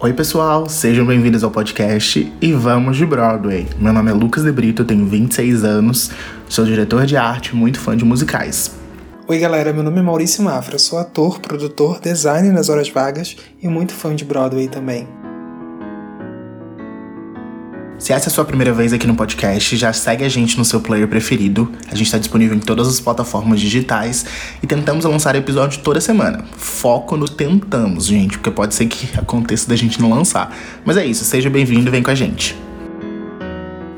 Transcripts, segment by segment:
Oi, pessoal, sejam bem-vindos ao podcast e vamos de Broadway. Meu nome é Lucas De Brito, tenho 26 anos, sou diretor de arte, muito fã de musicais. Oi, galera, meu nome é Maurício Mafra, sou ator, produtor, designer nas horas vagas e muito fã de Broadway também. Se essa é a sua primeira vez aqui no podcast, já segue a gente no seu player preferido. A gente está disponível em todas as plataformas digitais e tentamos lançar episódio toda semana. Foco no tentamos, gente, porque pode ser que aconteça da gente não lançar. Mas é isso, seja bem-vindo vem com a gente.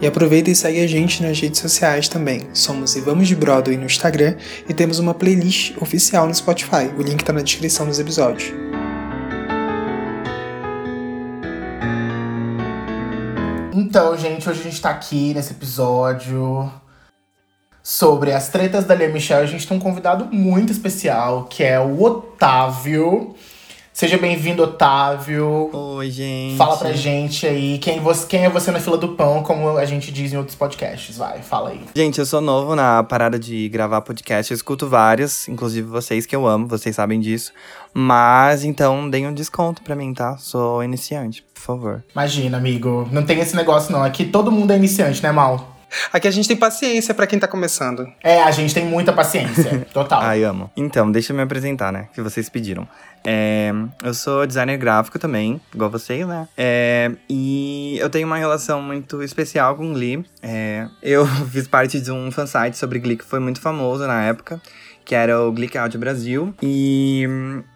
E aproveita e segue a gente nas redes sociais também. Somos E Vamos de Broadway no Instagram e temos uma playlist oficial no Spotify. O link está na descrição dos episódios. Então, gente, hoje a gente tá aqui nesse episódio sobre as tretas da Lia Michelle. A gente tem um convidado muito especial, que é o Otávio. Seja bem-vindo, Otávio. Oi, gente. Fala pra gente aí quem, você, quem é você na fila do pão, como a gente diz em outros podcasts. Vai, fala aí. Gente, eu sou novo na parada de gravar podcast. Eu escuto vários, inclusive vocês que eu amo, vocês sabem disso. Mas então deem um desconto pra mim, tá? Sou iniciante, por favor. Imagina, amigo. Não tem esse negócio, não. Aqui todo mundo é iniciante, né, Mal? Aqui a gente tem paciência para quem tá começando. É, a gente tem muita paciência. Total. Ai, amo. Então, deixa eu me apresentar, né? Que vocês pediram. É, eu sou designer gráfico também, igual vocês, né? É, e eu tenho uma relação muito especial com Glee. É, eu fiz parte de um fansite sobre Glee que foi muito famoso na época que era o Glick Audio Brasil. E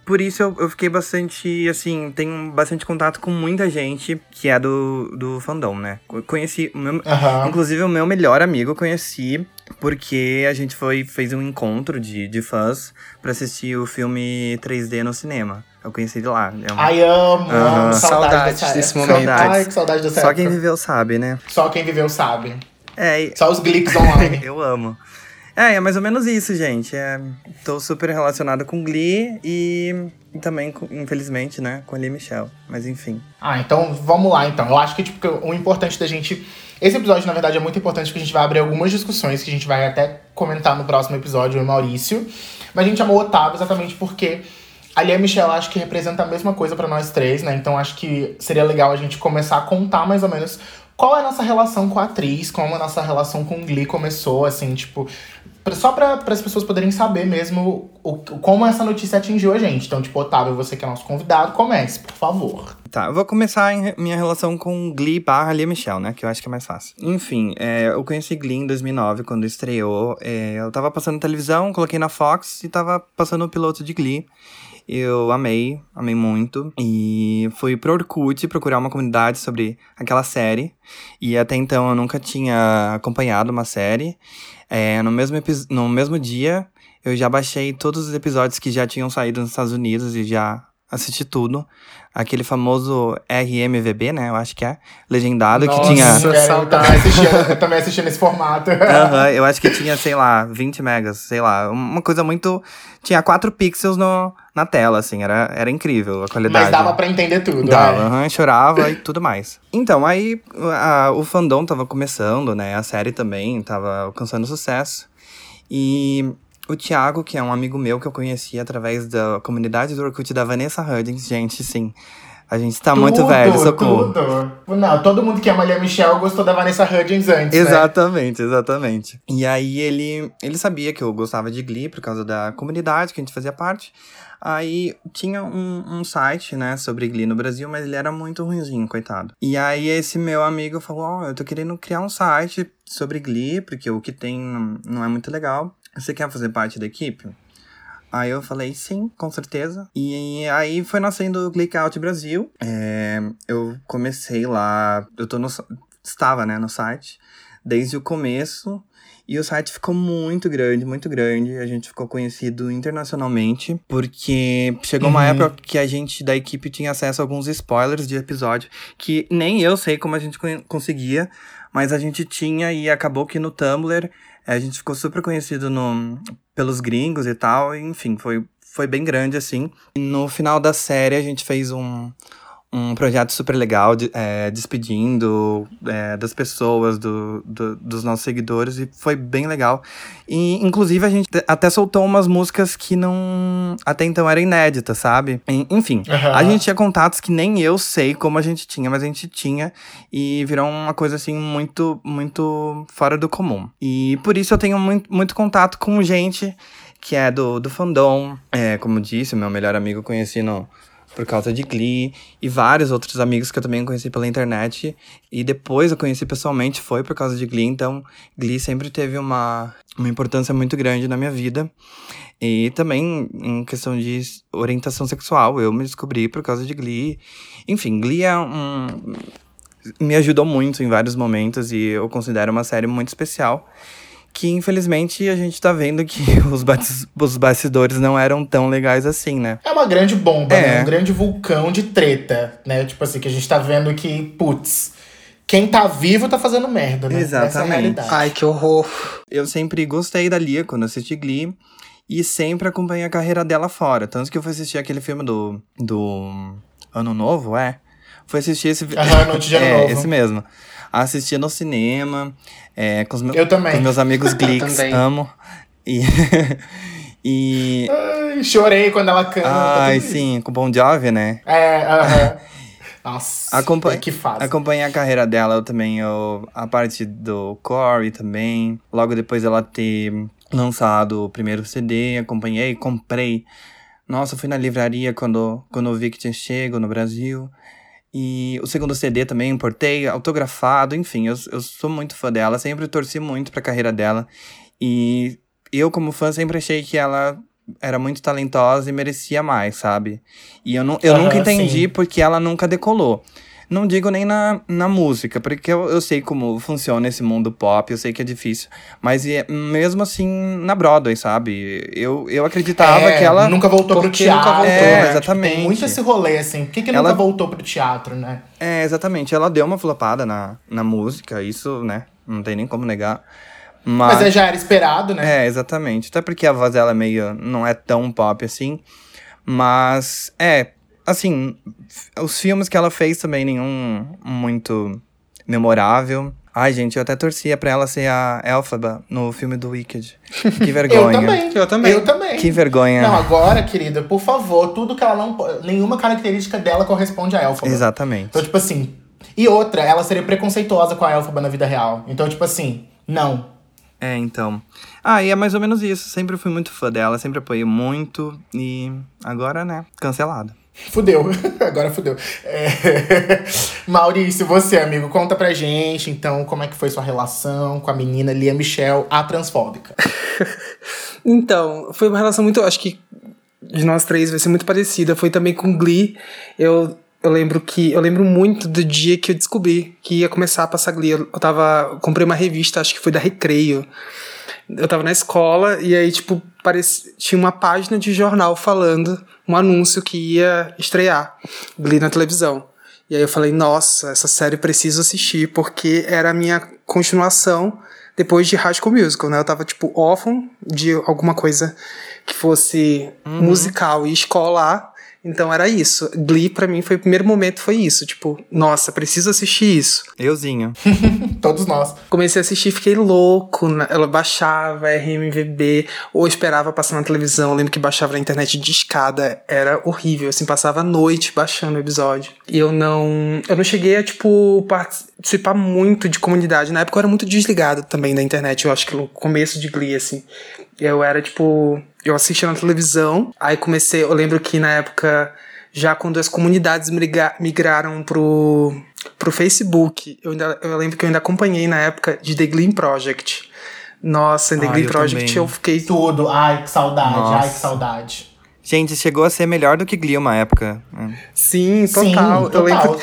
por isso eu, eu, fiquei bastante, assim, tenho bastante contato com muita gente que é do, do fandom, né? Conheci, o meu, uhum. inclusive o meu melhor amigo eu conheci porque a gente foi, fez um encontro de, de fãs para assistir o filme 3D no cinema. Eu conheci ele lá. É Ai, amo, uhum. amo. Saudades dessa, desse momento. Saudades. Ai, que saudade dessa Só quem viveu sabe, né? Só quem viveu sabe. É, e... Só os glicks online. eu amo. É, é mais ou menos isso, gente. É, tô super relacionado com Glee e, também, infelizmente, né, com Lee Michelle. Mas enfim. Ah, então vamos lá, então. Eu acho que tipo, o importante da gente. Esse episódio, na verdade, é muito importante porque a gente vai abrir algumas discussões que a gente vai até comentar no próximo episódio, o Maurício. Mas a gente chamou o Otávio exatamente porque a Lia Michelle acho que representa a mesma coisa para nós três, né? Então acho que seria legal a gente começar a contar mais ou menos qual é a nossa relação com a atriz, como a nossa relação com o Glee começou, assim, tipo, só para as pessoas poderem saber mesmo o, como essa notícia atingiu a gente. Então, tipo, Otávio, você que é nosso convidado, comece, por favor. Tá, eu vou começar em minha relação com Glee barra Lia Michelle, né? Que eu acho que é mais fácil. Enfim, é, eu conheci Glee em 2009, quando estreou. É, eu tava passando televisão, coloquei na Fox e tava passando o piloto de Glee. Eu amei, amei muito. E fui pro Orkut procurar uma comunidade sobre aquela série. E até então eu nunca tinha acompanhado uma série. É, no, mesmo no mesmo dia, eu já baixei todos os episódios que já tinham saído nos Estados Unidos e já assisti tudo. Aquele famoso RMVB, né? Eu acho que é. Legendado, Nossa, que tinha. Eu também, assisti, eu também assisti nesse formato. uhum, eu acho que tinha, sei lá, 20 megas, sei lá. Uma coisa muito. Tinha 4 pixels no, na tela, assim, era, era incrível a qualidade. Mas dava pra entender tudo, Dava, é. uhum, chorava e tudo mais. Então, aí a, o fandom tava começando, né? A série também tava alcançando sucesso. E o Thiago, que é um amigo meu que eu conheci através da comunidade do Orkut da Vanessa Hudgens, gente, sim. A gente tá tudo, muito velho, socorro. Tudo. Não, todo mundo que ama a Michelle gostou da Vanessa Hudgens antes, né? Exatamente, né? exatamente. E aí ele, ele sabia que eu gostava de Glee por causa da comunidade que a gente fazia parte. Aí tinha um, um site, né, sobre Glee no Brasil, mas ele era muito ruimzinho, coitado. E aí esse meu amigo falou, ó, oh, eu tô querendo criar um site sobre Glee, porque o que tem não é muito legal. Você quer fazer parte da equipe? Aí eu falei, sim, com certeza. E aí foi nascendo o Clickout Brasil. É, eu comecei lá, eu tô no, estava, né, no site, desde o começo. E o site ficou muito grande, muito grande. A gente ficou conhecido internacionalmente, porque chegou uma uhum. época que a gente da equipe tinha acesso a alguns spoilers de episódio, que nem eu sei como a gente conseguia, mas a gente tinha e acabou que no Tumblr a gente ficou super conhecido no, pelos gringos e tal, e, enfim, foi, foi bem grande assim. E no final da série a gente fez um, um projeto super legal, de, é, despedindo é, das pessoas, do, do, dos nossos seguidores, e foi bem legal. E, inclusive, a gente até soltou umas músicas que não. até então eram inéditas, sabe? Enfim, uhum. a gente tinha contatos que nem eu sei como a gente tinha, mas a gente tinha, e virou uma coisa assim muito, muito fora do comum. E por isso eu tenho muito, muito contato com gente que é do, do fandom. É, como disse, meu melhor amigo conheci no, por causa de Glee, e vários outros amigos que eu também conheci pela internet, e depois eu conheci pessoalmente foi por causa de Glee, então Glee sempre teve uma, uma importância muito grande na minha vida. E também em questão de orientação sexual, eu me descobri por causa de Glee. Enfim, Glee é um. me ajudou muito em vários momentos e eu considero uma série muito especial que infelizmente a gente tá vendo que os, os bastidores não eram tão legais assim, né? É uma grande bomba, né? é. né? Um grande vulcão de treta, né? Tipo assim, que a gente tá vendo que, putz, quem tá vivo tá fazendo merda, né? Exatamente. É Ai, que horror. Eu sempre gostei da Lia quando assisti Glee. E sempre acompanhei a carreira dela fora. Tanto que eu fui assistir aquele filme do. do. Ano Novo, é? Fui assistir esse. Aham, Noite de Ano é, Novo. esse mesmo assistia no cinema, é, com, os meus, Eu também. com os meus amigos Glicks, amo. E. e... Ai, chorei quando ela canta. Ai, sim, com o Bon Jovi, né? É, aham. Uh -huh. Nossa, Acompanha, que fase. Acompanhei a carreira dela, eu também, eu, a parte do Corey também. Logo depois dela ter lançado o primeiro CD, acompanhei, comprei. Nossa, fui na livraria quando, quando eu vi que tinha chego no Brasil. E o segundo CD também importei, autografado, enfim, eu, eu sou muito fã dela, sempre torci muito pra carreira dela. E eu, como fã, sempre achei que ela era muito talentosa e merecia mais, sabe? E eu, não, eu nunca entendi sim. porque ela nunca decolou. Não digo nem na, na música, porque eu, eu sei como funciona esse mundo pop, eu sei que é difícil. Mas é, mesmo assim, na Broadway, sabe? Eu, eu acreditava é, que ela. Nunca voltou pro teatro. Nunca voltou, é, né? exatamente. Tipo, tem muito esse rolê, assim. Por que, que ela... nunca voltou pro teatro, né? É, exatamente. Ela deu uma flopada na, na música, isso, né? Não tem nem como negar. Mas, Mas já era esperado, né? É, exatamente. Até porque a voz dela é meio. não é tão pop assim. Mas, é, assim, os filmes que ela fez também, nenhum muito memorável. Ai, gente, eu até torcia pra ela ser a Elphaba no filme do Wicked. Que vergonha. eu também. Eu também. Eu também. Que vergonha. Não, agora, querida, por favor, tudo que ela não. Nenhuma característica dela corresponde a Elphaba. Exatamente. Então, tipo assim. E outra, ela seria preconceituosa com a Elphaba na vida real. Então, tipo assim, não. É, então. Ah, e é mais ou menos isso. Sempre fui muito fã dela, sempre apoiei muito. E agora, né, cancelada. Fudeu, agora fudeu. É... Maurício, você, amigo, conta pra gente, então, como é que foi sua relação com a menina Lia Michelle, a transfóbica? então, foi uma relação muito, acho que de nós três vai ser muito parecida. Foi também com Glee. Eu, eu lembro que eu lembro muito do dia que eu descobri que ia começar a passar Glee. Eu, eu tava, comprei uma revista, acho que foi da Recreio. Eu tava na escola e aí, tipo, parecia, tinha uma página de jornal falando um anúncio que ia estrear Glee na televisão. E aí eu falei, nossa, essa série preciso assistir, porque era a minha continuação depois de High School Musical, né? Eu tava, tipo, órfão de alguma coisa que fosse uhum. musical e escolar. Então era isso. Glee, para mim, foi o primeiro momento, foi isso. Tipo, nossa, preciso assistir isso. Euzinho. Todos nós. Comecei a assistir fiquei louco. Ela baixava RMVB, ou esperava passar na televisão. Eu lembro que baixava na internet de escada. Era horrível, assim, passava a noite baixando o episódio. E eu não. Eu não cheguei a, tipo, participar muito de comunidade. Na época eu era muito desligado também da internet. Eu acho que no começo de Glee, assim. Eu era, tipo eu assistia na televisão, aí comecei, eu lembro que na época, já quando as comunidades migra, migraram pro, pro Facebook, eu, ainda, eu lembro que eu ainda acompanhei na época de The Gleam Project. Nossa, The Gleam Project também. eu fiquei. Tudo, ai que saudade, Nossa. ai que saudade. Gente, chegou a ser melhor do que Glee uma época. Sim, total. Sim, total. Eu lembro,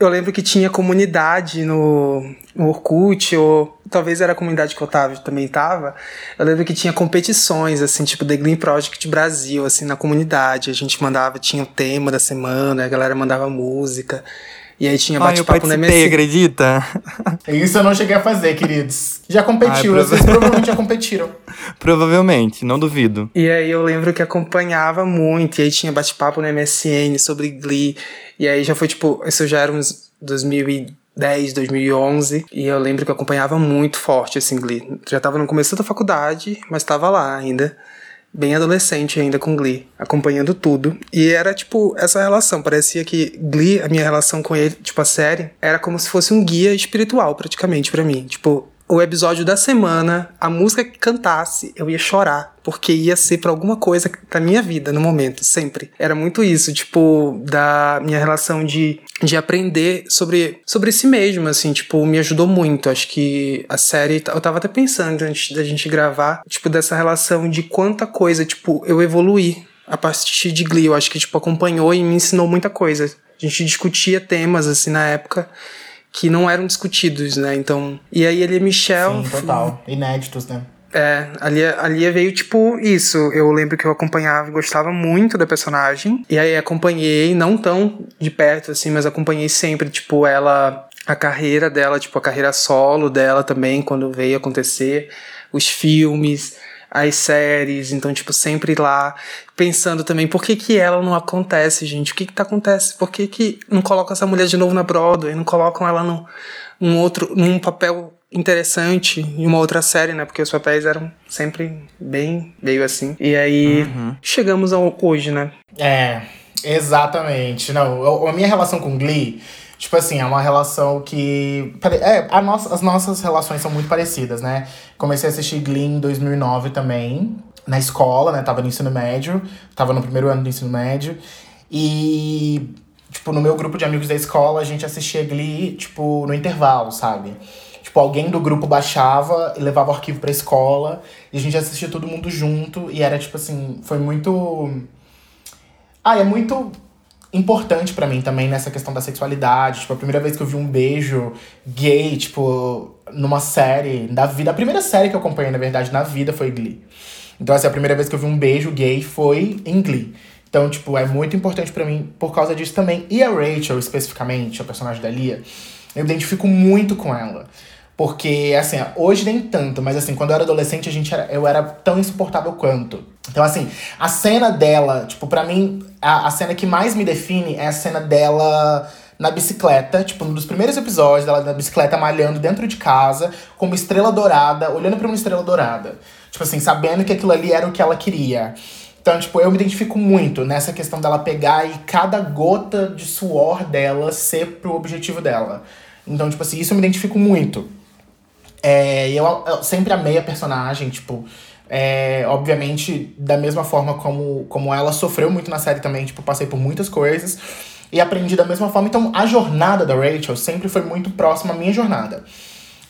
eu lembro que tinha comunidade no, no Orkut, ou talvez era a comunidade que o Otávio também tava. Eu lembro que tinha competições, assim, tipo The Green Project Brasil, assim, na comunidade. A gente mandava, tinha o tema da semana, a galera mandava música. E aí tinha bate-papo no MSN. acredita? Isso eu não cheguei a fazer, queridos. Já competiu, Ai, vocês provavelmente já competiram. Provavelmente, não duvido. E aí eu lembro que acompanhava muito, e aí tinha bate-papo no MSN sobre Glee. E aí já foi tipo, isso já era uns 2010, 2011, e eu lembro que eu acompanhava muito forte assim Glee. Já tava no começo da faculdade, mas tava lá ainda. Bem adolescente ainda com Glee, acompanhando tudo. E era tipo essa relação. Parecia que Glee, a minha relação com ele, tipo a série, era como se fosse um guia espiritual praticamente pra mim. Tipo, o episódio da semana, a música que cantasse, eu ia chorar, porque ia ser pra alguma coisa da minha vida no momento, sempre. Era muito isso, tipo, da minha relação de, de aprender sobre, sobre si mesmo, assim, tipo, me ajudou muito. Acho que a série, eu tava até pensando antes da gente gravar, tipo, dessa relação de quanta coisa, tipo, eu evoluí a partir de Glee. Eu acho que, tipo, acompanhou e me ensinou muita coisa. A gente discutia temas, assim, na época que não eram discutidos, né? Então, e aí ele e Michelle, Sim, total. Inéditos, né? é, ali, ali veio tipo isso. Eu lembro que eu acompanhava e gostava muito da personagem. E aí acompanhei, não tão de perto assim, mas acompanhei sempre, tipo, ela. A carreira dela, tipo, a carreira solo dela também, quando veio acontecer. Os filmes, as séries. Então, tipo, sempre lá pensando também por que que ela não acontece, gente? O que que tá acontecendo? Por que que não colocam essa mulher de novo na Broadway? Não colocam ela num, num outro, num papel interessante em uma outra série, né? Porque os papéis eram sempre bem meio assim. E aí chegamos ao hoje, né? É, exatamente. Não, a minha relação com Glee, tipo assim, é uma relação que. É, a nossa, as nossas relações são muito parecidas, né? Comecei a assistir Glee em 2009 também, na escola, né? Tava no ensino médio, tava no primeiro ano do ensino médio. E, tipo, no meu grupo de amigos da escola, a gente assistia Glee, tipo, no intervalo, sabe? Tipo, alguém do grupo baixava e levava o arquivo pra escola, e a gente assistia todo mundo junto, e era, tipo assim, foi muito. Ah, é muito importante pra mim também nessa questão da sexualidade. Tipo, a primeira vez que eu vi um beijo gay, tipo, numa série da vida. A primeira série que eu acompanhei, na verdade, na vida foi Glee. Então, assim, a primeira vez que eu vi um beijo gay foi em Glee. Então, tipo, é muito importante pra mim por causa disso também. E a Rachel, especificamente, a personagem da Lia, eu identifico muito com ela. Porque, assim, hoje nem tanto, mas assim, quando eu era adolescente, a gente era, eu era tão insuportável quanto. Então, assim, a cena dela, tipo, pra mim, a, a cena que mais me define é a cena dela na bicicleta, tipo, um dos primeiros episódios dela na bicicleta malhando dentro de casa, com uma estrela dourada, olhando pra uma estrela dourada. Tipo assim, sabendo que aquilo ali era o que ela queria. Então, tipo, eu me identifico muito nessa questão dela pegar e cada gota de suor dela ser pro objetivo dela. Então, tipo assim, isso eu me identifico muito. É, eu, eu sempre amei a personagem, tipo, é, obviamente, da mesma forma como, como ela sofreu muito na série também, tipo, passei por muitas coisas e aprendi da mesma forma. Então, a jornada da Rachel sempre foi muito próxima à minha jornada.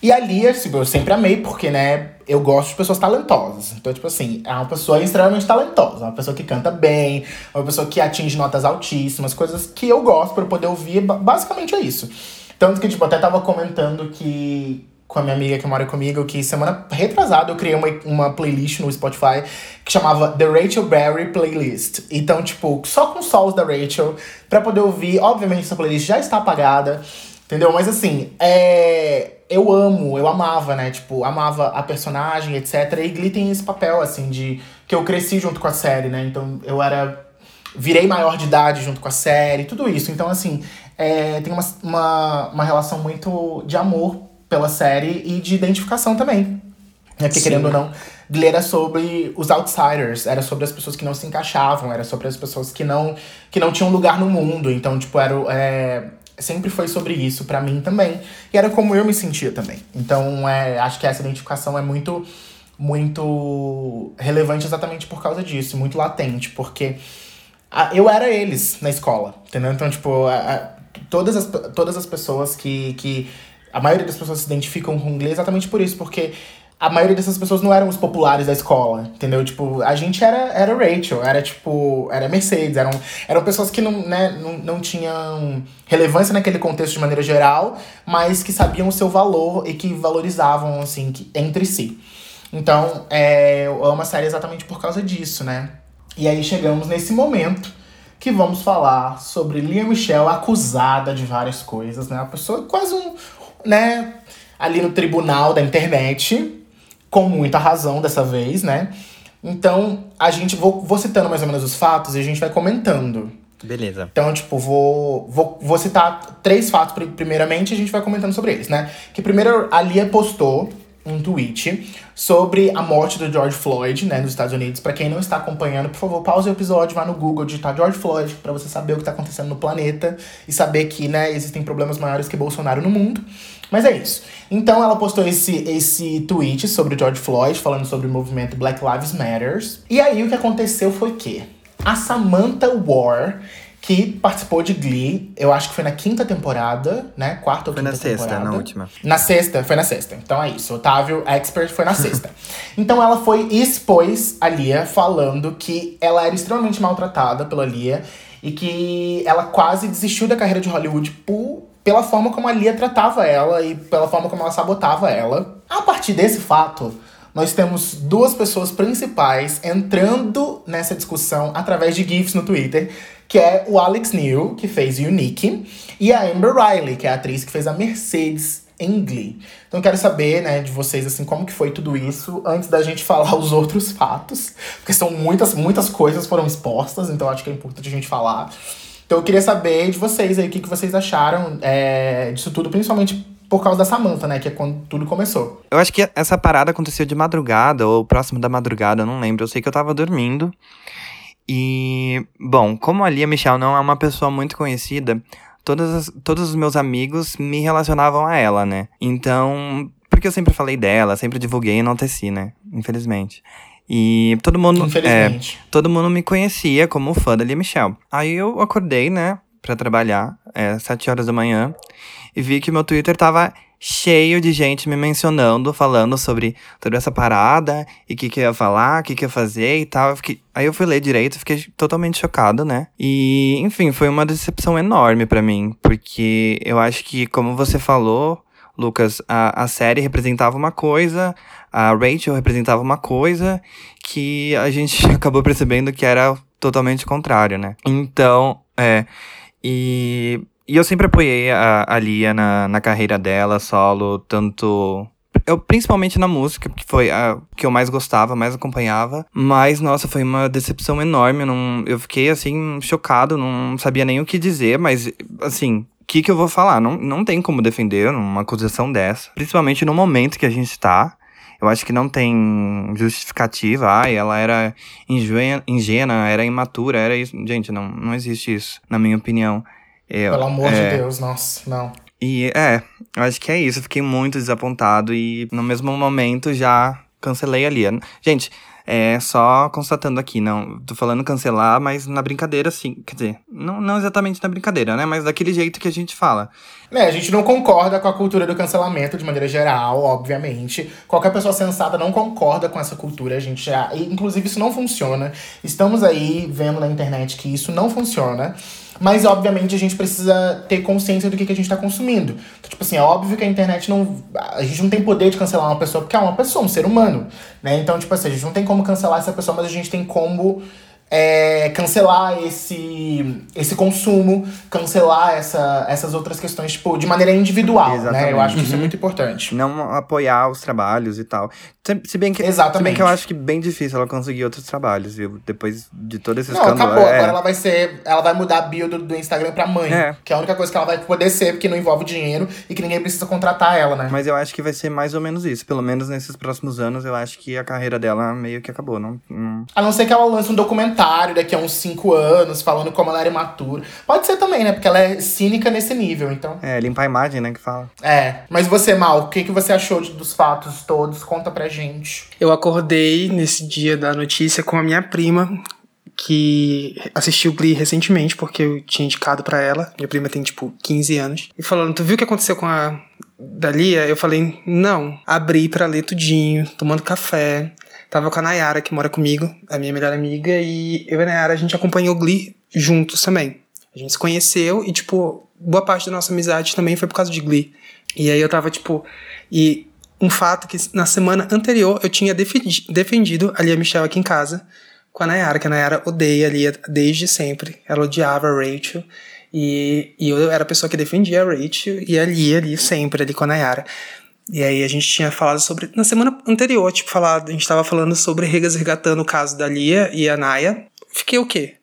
E a Lia, tipo, eu sempre amei, porque, né, eu gosto de pessoas talentosas. Então, tipo assim, é uma pessoa extremamente talentosa. Uma pessoa que canta bem, uma pessoa que atinge notas altíssimas, coisas que eu gosto eu poder ouvir. ba- Basicamente é isso. Tanto que, tipo, até tava comentando que com a minha amiga que mora comigo, que semana retrasada eu criei uma, uma playlist no Spotify que chamava The Rachel Berry Playlist. Então, tipo, só com solos da Rachel, pra poder ouvir. Obviamente, essa playlist já está apagada, entendeu? Mas assim, é. Eu amo, eu amava, né? Tipo, amava a personagem, etc. E Glee tem esse papel, assim, de. que eu cresci junto com a série, né? Então eu era virei maior de idade junto com a série, tudo isso. Então, assim, é, tem uma, uma, uma relação muito de amor pela série e de identificação também. Né? Porque, Sim. querendo ou não, Glee era sobre os outsiders, era sobre as pessoas que não se encaixavam, era sobre as pessoas que não, que não tinham lugar no mundo. Então, tipo, era, é, sempre foi sobre isso pra mim também. E era como eu me sentia também. Então, é, acho que essa identificação é muito, muito relevante exatamente por causa disso, muito latente, porque ah, eu era eles na escola, entendeu? Então, tipo, a- a- todas, as, todas as pessoas que, que. A maioria das pessoas se identificam com inglês exatamente por isso, porque a maioria dessas pessoas não eram os populares da escola, entendeu? Tipo, a gente era, era Rachel, era tipo. Era Mercedes, eram, eram pessoas que não, né, não, não tinham relevância naquele contexto de maneira geral, mas que sabiam o seu valor e que valorizavam, assim, que, entre si. Então, é, eu amo a série exatamente por causa disso, né? E aí chegamos nesse momento que vamos falar sobre Lia Michelle acusada de várias coisas, né? A pessoa quase um, né, ali no tribunal da internet, com muita razão dessa vez, né? Então, a gente vou, vou citando mais ou menos os fatos e a gente vai comentando. Beleza. Então, tipo, vou, vou, vou citar três fatos primeiramente e a gente vai comentando sobre eles, né? Que primeiro a Lia postou um tweet sobre a morte do George Floyd, né, nos Estados Unidos. Para quem não está acompanhando, por favor, pause o episódio, vá no Google, digitar George Floyd, para você saber o que está acontecendo no planeta e saber que, né, existem problemas maiores que Bolsonaro no mundo. Mas é isso. Então ela postou esse, esse tweet sobre o George Floyd, falando sobre o movimento Black Lives Matters. E aí o que aconteceu foi que a Samantha War que participou de Glee, eu acho que foi na quinta temporada, né? Quarta ou foi quinta temporada. Foi na sexta, na última. Na sexta, foi na sexta. Então é isso. Otávio Expert foi na sexta. então ela foi e expôs a Lia falando que ela era extremamente maltratada pela Lia e que ela quase desistiu da carreira de Hollywood por, pela forma como a Lia tratava ela e pela forma como ela sabotava ela. A partir desse fato, nós temos duas pessoas principais entrando nessa discussão através de GIFs no Twitter, que é o Alex Neil, que fez Unique, e a Amber Riley, que é a atriz que fez a Mercedes em Glee. Então eu quero saber, né, de vocês, assim, como que foi tudo isso, antes da gente falar os outros fatos, porque são muitas, muitas coisas foram expostas, então acho que é importante a gente falar. Então eu queria saber de vocês aí, o que, que vocês acharam é, disso tudo, principalmente por causa da Samantha, né? Que é quando tudo começou. Eu acho que essa parada aconteceu de madrugada, ou próximo da madrugada, eu não lembro. Eu sei que eu tava dormindo. E, bom, como a Lia Michelle não é uma pessoa muito conhecida, todas as, todos os meus amigos me relacionavam a ela, né? Então, porque eu sempre falei dela, sempre divulguei e enalteci, né? Infelizmente. E todo mundo. É, todo mundo me conhecia como fã da Lia Michelle. Aí eu acordei, né, pra trabalhar, é, sete horas da manhã, e vi que meu Twitter tava cheio de gente me mencionando, falando sobre, sobre essa parada, e o que, que eu ia falar, o que, que eu ia fazer e tal. Eu fiquei, aí eu fui ler direito, fiquei totalmente chocado, né? E, enfim, foi uma decepção enorme para mim, porque eu acho que, como você falou, Lucas, a, a série representava uma coisa, a Rachel representava uma coisa, que a gente acabou percebendo que era totalmente contrário, né? Então, é. E e eu sempre apoiei a, a Lia na, na carreira dela, solo, tanto eu, principalmente na música, que foi a que eu mais gostava, mais acompanhava. Mas, nossa, foi uma decepção enorme. Eu, não, eu fiquei, assim, chocado, não sabia nem o que dizer, mas, assim. O que, que eu vou falar? Não, não tem como defender uma acusação dessa. Principalmente no momento que a gente tá. Eu acho que não tem justificativa. Ai, ela era ingênua, era imatura, era isso. Gente, não, não existe isso, na minha opinião. Eu, Pelo amor é... de Deus, nossa, não. E é, eu acho que é isso. Eu fiquei muito desapontado e no mesmo momento já cancelei ali. Gente, é só constatando aqui, não. Tô falando cancelar, mas na brincadeira, sim. Quer dizer, não, não exatamente na brincadeira, né? Mas daquele jeito que a gente fala. É, a gente não concorda com a cultura do cancelamento de maneira geral, obviamente. Qualquer pessoa sensata não concorda com essa cultura, a gente já. Inclusive, isso não funciona. Estamos aí vendo na internet que isso não funciona. Mas, obviamente, a gente precisa ter consciência do que, que a gente está consumindo. Então, tipo assim, é óbvio que a internet não. A gente não tem poder de cancelar uma pessoa, porque é uma pessoa, um ser humano. Né? Então, tipo assim, a gente não tem como cancelar essa pessoa, mas a gente tem como é, cancelar esse, esse consumo, cancelar essa, essas outras questões, tipo, de maneira individual, Exatamente. né? Eu acho que isso é muito importante. Não apoiar os trabalhos e tal. Se bem que, Exatamente. Se bem que eu acho que bem difícil ela conseguir outros trabalhos, viu? Depois de todo esse Não, escândalo. acabou. É... Agora ela vai ser. Ela vai mudar a bio do, do Instagram pra mãe. É. Que é a única coisa que ela vai poder ser, porque não envolve dinheiro e que ninguém precisa contratar ela, né? Mas eu acho que vai ser mais ou menos isso. Pelo menos nesses próximos anos, eu acho que a carreira dela meio que acabou. Não, não... A não ser que ela lance um documentário documentário daqui a uns cinco anos, falando como ela era imatura. Pode ser também, né? Porque ela é cínica nesse nível, então. É, limpar a imagem, né? Que fala. É. Mas você, Mal, o que, que você achou de, dos fatos todos? Conta pra gente. Eu acordei nesse dia da notícia com a minha prima, que assistiu Glee recentemente, porque eu tinha indicado para ela. Minha prima tem, tipo, 15 anos. E falando, tu viu o que aconteceu com a Dalia? Eu falei, não. Abri para ler tudinho, tomando café. Tava com a Nayara, que mora comigo, a minha melhor amiga, e eu e a Nayara, a gente acompanhou Glee juntos também. A gente se conheceu e, tipo, boa parte da nossa amizade também foi por causa de Glee. E aí eu tava, tipo. E um fato que na semana anterior eu tinha defendido a Lia Michelle aqui em casa com a Nayara, que a Nayara odeia a Lia desde sempre. Ela odiava a Rachel. E, e eu era a pessoa que defendia a Rachel e a Lia ali sempre, ali com a Nayara. E aí a gente tinha falado sobre. Na semana anterior, tipo, falado, a gente tava falando sobre regas regatando o caso da Lia e a Naya. Fiquei o quê?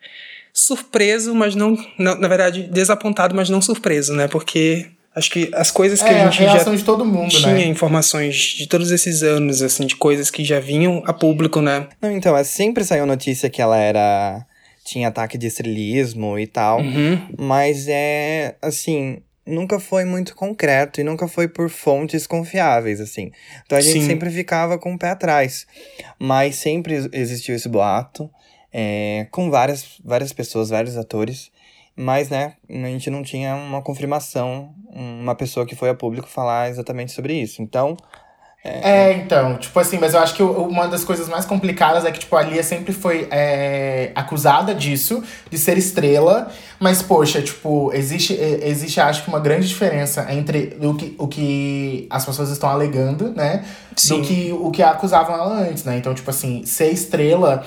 Surpreso, mas não, não. Na verdade, desapontado, mas não surpreso, né? Porque acho que as coisas que é, a gente a já de todo mundo, tinha né? informações de todos esses anos, assim, de coisas que já vinham a público, né? Não, então, é, sempre saiu notícia que ela era. tinha ataque de estrelismo e tal. Uhum. Mas é. assim. Nunca foi muito concreto e nunca foi por fontes confiáveis, assim. Então a gente Sim. sempre ficava com o pé atrás. Mas sempre existiu esse boato, é, com várias, várias pessoas, vários atores. Mas, né, a gente não tinha uma confirmação, uma pessoa que foi a público falar exatamente sobre isso. Então, É, então, tipo assim, mas eu acho que uma das coisas mais complicadas é que, tipo, a Lia sempre foi é, acusada disso, de ser estrela, mas, poxa, tipo, existe, é, existe, acho que, uma grande diferença entre o que, o que as pessoas estão alegando, né? Sim. Do que o que acusavam ela antes, né? Então, tipo assim, ser estrela.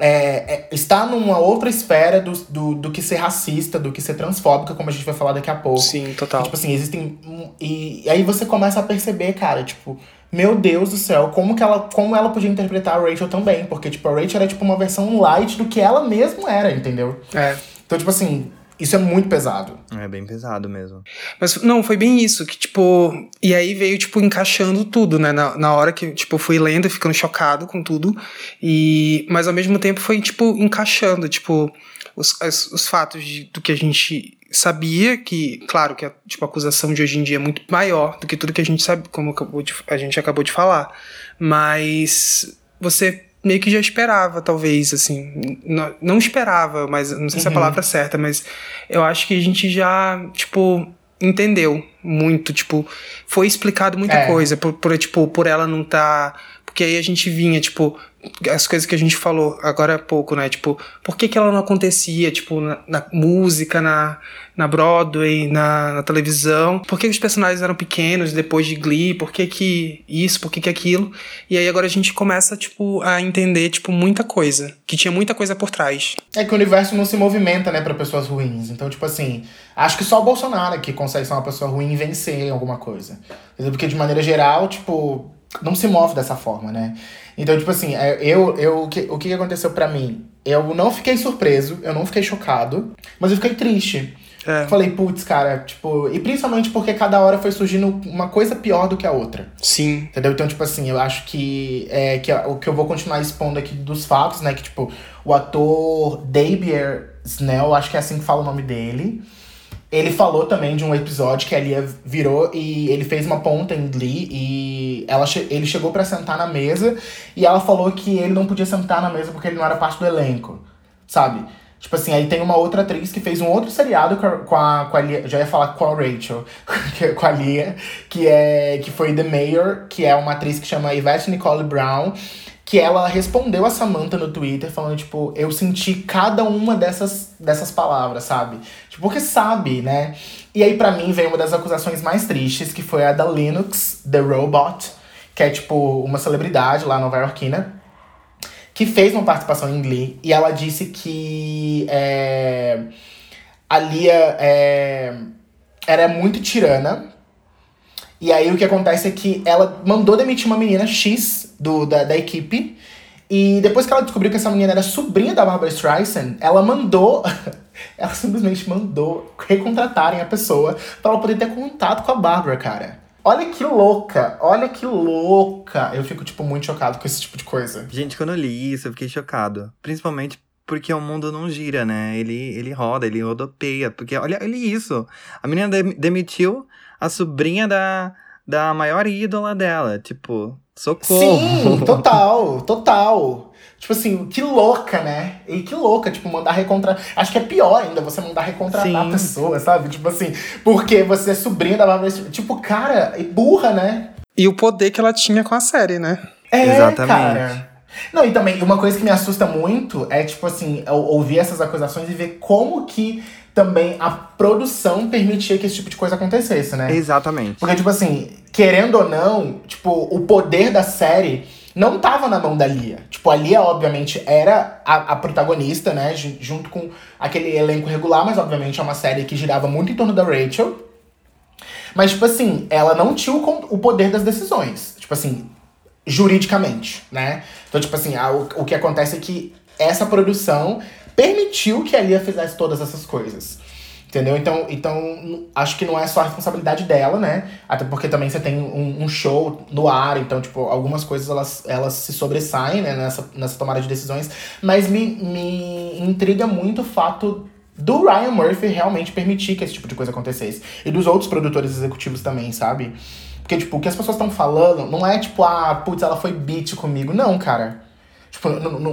É, é, está numa outra esfera do, do, do que ser racista, do que ser transfóbica, como a gente vai falar daqui a pouco. Sim, total. Tipo assim, existem. E, e aí você começa a perceber, cara, tipo, meu Deus do céu, como que ela, como ela podia interpretar a Rachel também. Porque, tipo, a Rachel era tipo uma versão light do que ela mesma era, entendeu? É. Então, tipo assim, isso é muito pesado. é bem pesado mesmo. Mas não, foi bem isso, que tipo. E aí veio, tipo, encaixando tudo, né? Na, na hora que, tipo, eu fui lendo e ficando chocado com tudo. E. Mas ao mesmo tempo foi, tipo, encaixando, tipo, os, as- os fatos de- do que a gente sabia, que, claro, que a, tipo, a acusação de hoje em dia é muito maior do que tudo que a gente sabe, como de- a gente acabou de falar. Mas você meio que já esperava, talvez, assim. Não, não esperava, mas não sei se é a Uhum. palavra certa, mas eu acho que a gente já, tipo, entendeu muito, tipo, foi explicado muita É. coisa, por, por, tipo, por ela não tá. Porque aí a gente vinha, tipo, as coisas que a gente falou agora há pouco, né? Tipo, por que, que ela não acontecia, tipo, na, na música, na, na Broadway, na, na televisão? Por que os personagens eram pequenos depois de Glee? Por que que isso? Por que que aquilo? E aí agora a gente começa, tipo, a entender, tipo, muita coisa. Que tinha muita coisa por trás. É que o universo não se movimenta, né, pra pessoas ruins. Então, tipo assim, acho que só o Bolsonaro aqui consegue ser uma pessoa ruim e vencer em alguma coisa. Porque de maneira geral, tipo, não se move dessa forma, né? Então, tipo assim, é, eu, eu, o, que, o que aconteceu pra mim? Eu não fiquei surpreso, eu não fiquei chocado, mas eu fiquei triste. É. Falei, putz, cara, tipo, e principalmente porque cada hora foi surgindo uma coisa pior do que a outra. Sim. Entendeu? Então, tipo assim, eu acho que, é, que o que eu vou continuar expondo aqui dos fatos, né? Que, tipo, o ator Dabier Snell, acho que é assim que fala o nome dele. Ele falou também de um episódio que a Lia virou e ele fez uma ponta em Glee e ela che ele chegou pra sentar na mesa e ela falou que ele não podia sentar na mesa porque ele não era parte do elenco, sabe? Tipo assim, aí tem uma outra atriz que fez um outro seriado com a, com a, com a Lia, já ia falar com a Rachel, com a Lia, que, é, que foi The Mayor, que é uma atriz que chama Yvette Nicole Brown, que ela respondeu a Samantha no Twitter falando, tipo, eu senti cada uma dessas, dessas palavras, sabe? Tipo, porque sabe, né? E aí, pra mim, veio uma das acusações mais tristes, que foi a da Linux, The Robot, que é, tipo, uma celebridade lá nova-iorquina, que fez uma participação em Glee, e ela disse que é, a Lia é, era muito tirana, e aí o que acontece é que ela mandou demitir uma menina X do, da, da equipe. E depois que ela descobriu que essa menina era sobrinha da Barbara Streisand, ela mandou. ela simplesmente mandou recontratarem a pessoa pra ela poder ter contato com a Barbara, cara. Olha que louca, olha que louca. Eu fico, tipo, muito chocado com esse tipo de coisa. Gente, quando eu li isso, eu fiquei chocado. Principalmente porque o mundo não gira, né? Ele, ele roda, ele rodopeia. Porque olha, olha isso. A menina dem- demitiu a sobrinha da, da maior ídola dela. Tipo, socorro. Sim, total, total. Tipo assim, que louca, né? E que louca, tipo, mandar recontratar. Acho que é pior ainda você mandar recontratar a pessoa, sabe? Tipo assim, porque você é sobrinha da Barbara Streisand. Tipo, cara, e burra, né? E o poder que ela tinha com a série, né? É, Exatamente. cara. Não, e também, uma coisa que me assusta muito é, tipo assim, eu ouvir essas acusações e ver como que também a produção permitia que esse tipo de coisa acontecesse, né? Exatamente. Porque, tipo assim, querendo ou não, tipo, o poder da série não tava na mão da Lia. Tipo, a Lia, obviamente, era a, a protagonista, né? Junto com aquele elenco regular, mas obviamente é uma série que girava muito em torno da Rachel. Mas, tipo assim, ela não tinha o, o poder das decisões. Tipo assim, juridicamente, né? Então, tipo assim, a, o, o que acontece é que essa produção permitiu que a Lia fizesse todas essas coisas. Entendeu? Então, então, acho que não é só a responsabilidade dela, né? Até porque também você tem um, um, show no ar, então, tipo, algumas coisas elas, elas se sobressaem né, nessa, nessa tomada de decisões. Mas me, me intriga muito o fato do Ryan Murphy realmente permitir que esse tipo de coisa acontecesse. E dos outros produtores executivos também, sabe? Porque, tipo, o que as pessoas estão falando não é tipo, ah, putz, ela foi beat comigo. Não, cara. Tipo,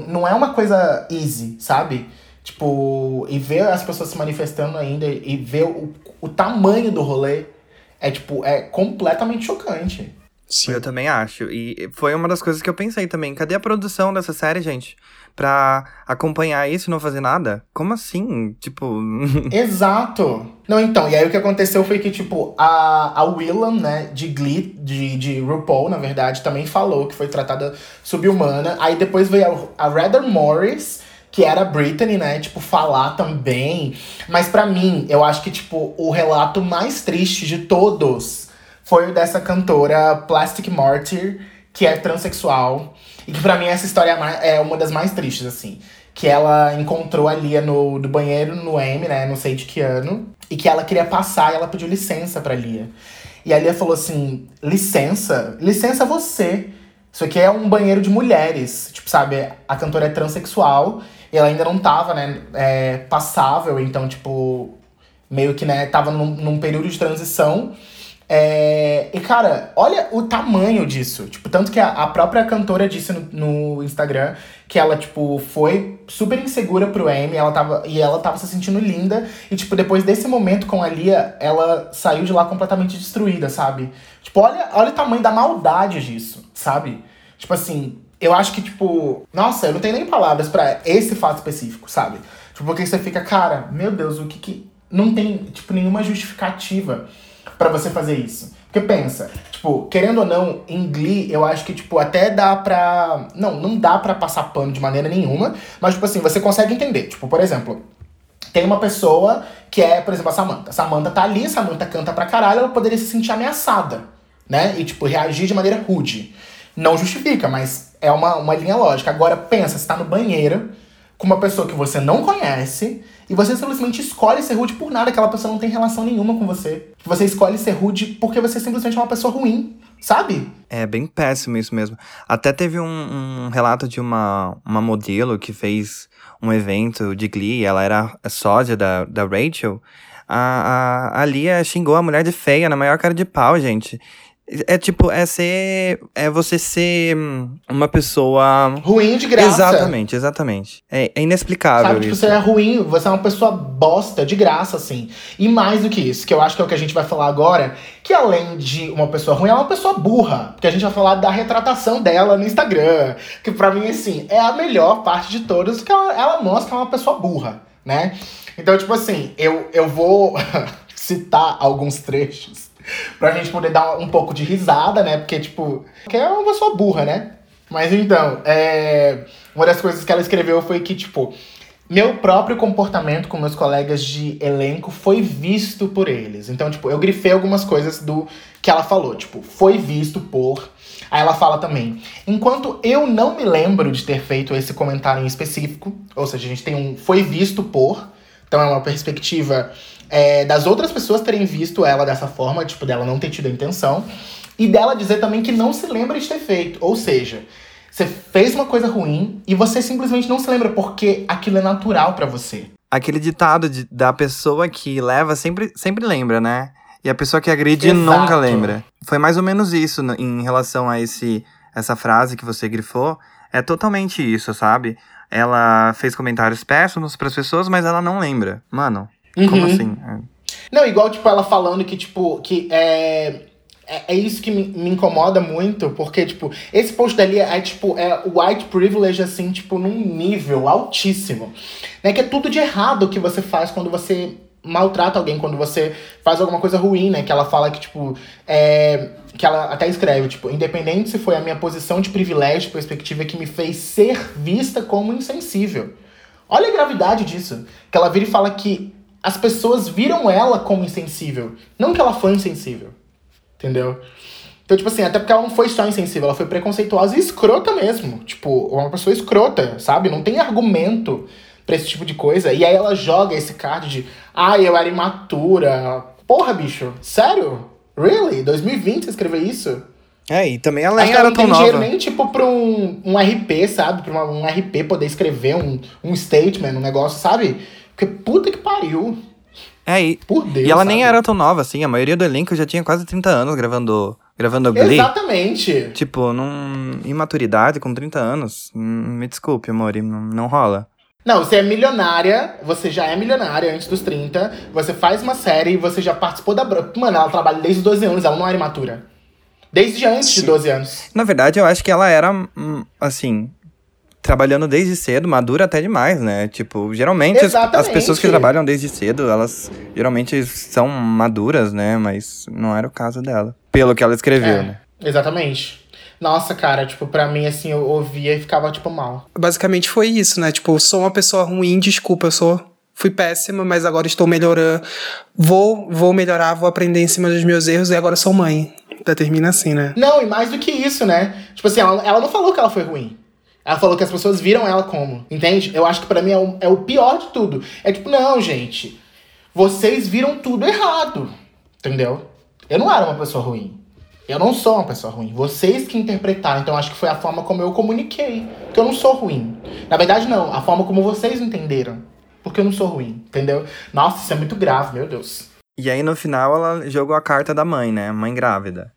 não é uma coisa easy, sabe? Tipo, e ver as pessoas se manifestando ainda e ver o, o tamanho do rolê é, tipo, é completamente chocante. Sim. Eu também acho. E foi uma das coisas que eu pensei também. Cadê a produção dessa série, gente? Pra acompanhar isso e não fazer nada? Como assim? Tipo. Exato! Não, então, e aí o que aconteceu foi que, tipo, a, a Willam, né, de Glee, de, de RuPaul, na verdade, também falou que foi tratada subhumana. Aí depois veio a, a Morris que era a Britney, né? Tipo, falar também. Mas para mim, eu acho que, tipo, o relato mais triste de todos foi o dessa cantora Plastic Martyr, que é transexual. E que para mim essa história é uma das mais tristes, assim. Que ela encontrou a Lia no, no banheiro no M, né? Não sei de que ano. E que ela queria passar e ela pediu licença pra Lia. E a Lia falou assim: licença? Licença você. Isso aqui é um banheiro de mulheres. Tipo, sabe? A cantora é transexual ela ainda não tava, né, é, passável, então, tipo, meio que, né, tava num, num período de transição. É, e, cara, olha o tamanho disso. Tipo, tanto que a, a própria cantora disse no, no, Instagram que ela, tipo, foi super insegura pro Amy, ela tava, e ela tava se sentindo linda. E, tipo, depois desse momento com a Lia, ela saiu de lá completamente destruída, sabe? Tipo, olha, olha o tamanho da maldade disso, sabe? Tipo assim, eu acho que, tipo, nossa, eu não tenho nem palavras para esse fato específico, sabe? Tipo, porque você fica, cara, meu Deus, o que que. Não tem, tipo, nenhuma justificativa para você fazer isso. Porque pensa, tipo, querendo ou não, em Glee, eu acho que, tipo, até dá pra. Não, não dá pra passar pano de maneira nenhuma, mas, tipo assim, você consegue entender. Tipo, por exemplo, tem uma pessoa que é, por exemplo, a Samantha. Samantha tá ali, Samantha canta pra caralho, ela poderia se sentir ameaçada, né? E, tipo, reagir de maneira rude. Não justifica, mas é uma, uma linha lógica. Agora, pensa, você tá no banheiro com uma pessoa que você não conhece e você simplesmente escolhe ser rude por nada, aquela pessoa não tem relação nenhuma com você. Você escolhe ser rude porque você simplesmente é uma pessoa ruim, sabe? É bem péssimo isso mesmo. Até teve um, um relato de uma, uma modelo que fez um evento de Glee, ela era sósia da, da Rachel. A, a, a Lia xingou a mulher de feia na maior cara de pau, gente. É tipo, é ser. É você ser hum, uma pessoa. Ruim de graça. Exatamente, exatamente. É, é inexplicável. Sabe, tipo, isso. você é ruim, você é uma pessoa bosta, de graça, assim. E mais do que isso, que eu acho que é o que a gente vai falar agora, que além de uma pessoa ruim, é uma pessoa burra. Porque a gente vai falar da retratação dela no Instagram. Que pra mim, assim, é a melhor parte de todas, que ela, ela mostra que é uma pessoa burra, né? Então, tipo assim, eu, eu vou citar alguns trechos pra gente poder dar um pouco de risada, né? Porque, tipo, que é uma pessoa burra, né? Mas então, é... uma das coisas que ela escreveu foi que, tipo, meu próprio comportamento com meus colegas de elenco foi visto por eles. Então, tipo, eu grifei algumas coisas do que ela falou, tipo, foi visto por. Aí ela fala também: enquanto eu não me lembro de ter feito esse comentário em específico, ou seja, a gente tem um foi visto por, então é uma perspectiva é, das outras pessoas terem visto ela dessa forma, tipo, dela não ter tido a intenção, e dela dizer também que não se lembra de ter feito. Ou seja, você fez uma coisa ruim e você simplesmente não se lembra porque aquilo é natural para você. Aquele ditado de, da pessoa que leva sempre, sempre lembra, né? E a pessoa que agride Exato. nunca lembra. Foi mais ou menos isso em relação a esse essa frase que você grifou. É totalmente isso, sabe? Ela fez comentários péssimos para as pessoas, mas ela não lembra. Mano, Uhum. Como assim? É. Não, igual, tipo, ela falando que, tipo, que é. É, é isso que me, me, incomoda muito, porque, tipo, esse post dali é, tipo, é white privilege, assim, tipo, num nível altíssimo. Né? Que é tudo de errado que você faz quando você maltrata alguém, quando você faz alguma coisa ruim, né? Que ela fala que, tipo, é, que ela até escreve, tipo, independente se foi a minha posição de privilégio, perspectiva que me fez ser vista como insensível. Olha a gravidade disso. Que ela vira e fala que as pessoas viram ela como insensível, não que ela foi insensível. Entendeu? Então, tipo assim, até porque ela não foi só insensível, ela foi preconceituosa e escrota mesmo. Tipo, uma pessoa escrota, sabe? Não tem argumento pra esse tipo de coisa. E aí ela joga esse card de, ai, ah, eu era imatura. Porra, bicho, sério? Really? 2020 você escreveu isso? É, e também ela nem era tão nova. dinheiro nem, tipo, pra um, um RP, sabe? Pra uma, um RP poder escrever um, um statement, um negócio, sabe? Porque puta que pariu. É, e, Por Deus, e ela sabe? nem era tão nova, assim. A maioria do elenco já tinha quase 30 anos gravando, gravando Glee. Exatamente. Tipo, num imaturidade com 30 anos. Hum, me desculpe, amor, não, não rola. Não, você é milionária, você já é milionária antes dos 30, você faz uma série, você já participou da. Mano, ela trabalha desde os 12 anos, ela não era imatura. Desde antes Sim. de 12 anos. Na verdade, eu acho que ela era, hum, assim, trabalhando desde cedo, madura até demais, né? Tipo, geralmente as, as, pessoas que trabalham desde cedo, elas geralmente são maduras, né? Mas não era o caso dela. Pelo que ela escreveu, é, né? Exatamente. Nossa, cara, tipo, pra mim, assim, eu ouvia e ficava, tipo, mal. Basicamente foi isso, né? Tipo, sou uma pessoa ruim, desculpa, eu sou. Fui péssima, mas agora estou melhorando. Vou, vou melhorar, vou aprender em cima dos meus erros e agora sou mãe. Termina assim, né? Não, e mais do que isso, né? Tipo assim, ela, ela não falou que ela foi ruim. Ela falou que as pessoas viram ela como, entende? Eu acho que para mim é o, é o pior de tudo. É tipo, não, gente, vocês viram tudo errado, entendeu? Eu não era uma pessoa ruim. Eu não sou uma pessoa ruim. Vocês que interpretaram. Então acho que foi a forma como eu comuniquei. Que eu não sou ruim. Na verdade, não. A forma como vocês entenderam. Porque eu não sou ruim, entendeu? Nossa, isso é muito grave, meu Deus. E aí no final ela jogou a carta da mãe, né? Mãe grávida.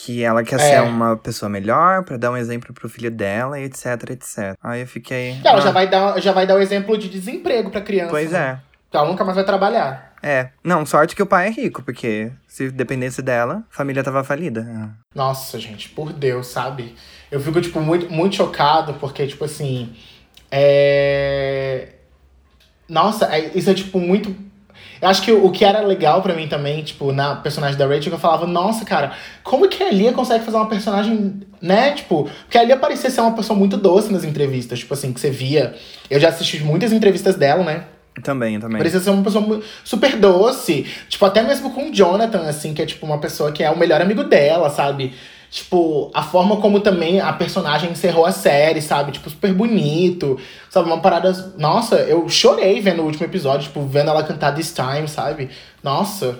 Que ela quer é. ser uma pessoa melhor para dar um exemplo pro filho dela e etc, etc. Aí eu fiquei. Ela ah. já, vai dar, já vai dar o um exemplo de desemprego pra criança. Pois né? é. Então ela nunca mais vai trabalhar. É. Não, sorte que o pai é rico, porque se dependesse dela, a família tava falida. Nossa, gente, por Deus, sabe? Eu fico, tipo, muito, muito chocado, porque, tipo assim. É. Nossa, é, isso é, tipo, muito. Eu acho que o que era legal para mim também, tipo, na personagem da Rachel, que eu falava, nossa, cara, como que a Lia consegue fazer uma personagem, né? Tipo, porque a Lia parecia ser uma pessoa muito doce nas entrevistas, tipo assim, que você via. Eu já assisti muitas entrevistas dela, né? Também, também. Parecia ser uma pessoa super doce. Tipo, até mesmo com o Jonathan, assim, que é tipo uma pessoa que é o melhor amigo dela, sabe? Tipo, a forma como também a personagem encerrou a série, sabe? Tipo, super bonito. Sabe, uma parada. Nossa, eu chorei vendo o último episódio, tipo, vendo ela cantar This Time, sabe? Nossa.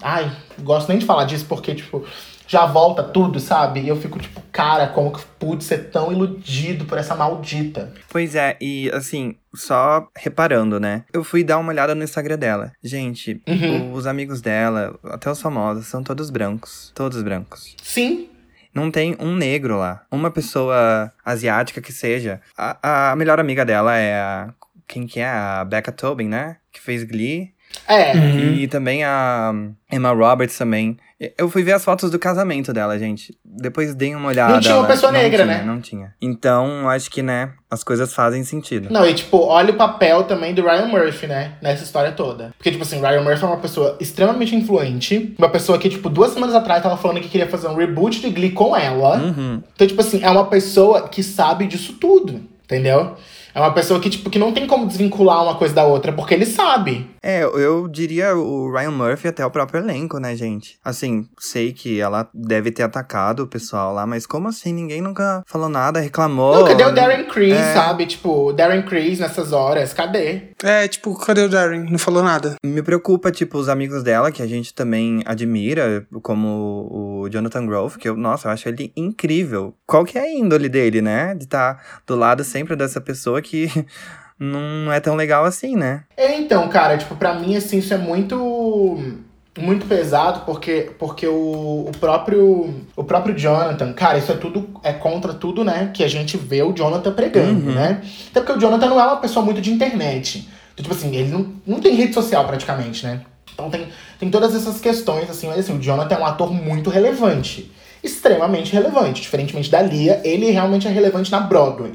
Ai, gosto nem de falar disso porque, tipo, já volta tudo, sabe? E eu fico tipo, cara, como que pude ser tão iludido por essa maldita? Pois é, e assim, só reparando, né? Eu fui dar uma olhada no Instagram dela. Gente, uhum. os amigos dela, até os famosos, são todos brancos. Todos brancos. Sim. Não tem um negro lá. Uma pessoa asiática que seja. A, a melhor amiga dela é a. Quem que é? A Becca Tobin, né? Que fez Glee. É. Uhum. E também a Emma Roberts também. Eu fui ver as fotos do casamento dela, gente. Depois dei uma olhada. Não tinha uma pessoa não negra, tinha, né? Não tinha. Então, acho que, né, as coisas fazem sentido. Não, e tipo, olha o papel também do Ryan Murphy, né? Nessa história toda. Porque, tipo assim, Ryan Murphy é uma pessoa extremamente influente. Uma pessoa que, tipo, duas semanas atrás tava falando que queria fazer um reboot de Glee com ela. Uhum. Então, tipo assim, é uma pessoa que sabe disso tudo. Entendeu? É uma pessoa que, tipo, que não tem como desvincular uma coisa da outra, porque ele sabe. É, eu diria o Ryan Murphy até o próprio elenco, né, gente? Assim, sei que ela deve ter atacado o pessoal lá, mas como assim? Ninguém nunca falou nada, reclamou. Não, cadê o Darren Criss, é... sabe? Tipo, o Darren Criss nessas horas, cadê? É, tipo, cadê o Darren? Não falou nada. Me preocupa, tipo, os amigos dela, que a gente também admira, como o Jonathan Grove, que eu, nossa, eu acho ele incrível. Qual que é a índole dele, né? De estar tá do lado sempre dessa pessoa que não é tão legal assim, né? É, então, cara, tipo, pra mim, assim, isso é muito muito pesado porque porque o, o próprio o próprio Jonathan, cara, isso é tudo é contra tudo, né, que a gente vê o Jonathan pregando, uhum. né? Até porque o Jonathan não é uma pessoa muito de internet. Então, tipo assim, ele não, não tem rede social praticamente, né? Então tem, tem todas essas questões, assim, mas assim, o Jonathan é um ator muito relevante. Extremamente relevante. Diferentemente da Lia, ele realmente é relevante na Broadway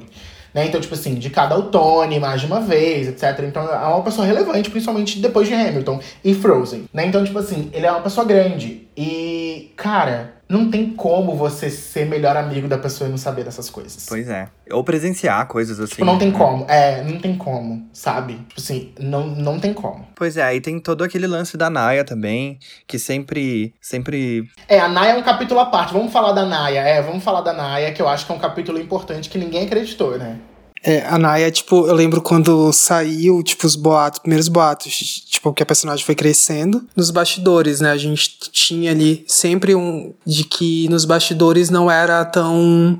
Né? Então, tipo assim, de cada outono, mais de uma vez, etc. Então, é uma pessoa relevante, principalmente depois de Hamilton e Frozen. Né? Então, tipo assim, ele é uma pessoa grande. E, cara, não tem como você ser melhor amigo da pessoa e não saber dessas coisas. Pois é. Ou presenciar coisas assim. Tipo, não tem né? como. É, não tem como, sabe? Tipo assim, não, não tem como. Pois é, aí tem todo aquele lance da Naya também, que sempre. sempre. É, a Naya é um capítulo à parte. Vamos falar da Naya. É, vamos falar da Naya, que eu acho que é um capítulo importante que ninguém acreditou, né? É, a Naya, tipo, eu lembro quando saiu, tipo, os boatos, primeiros boatos, tipo, que a personagem foi crescendo. Nos bastidores, né? A gente tinha ali sempre um. de que nos bastidores não era tão.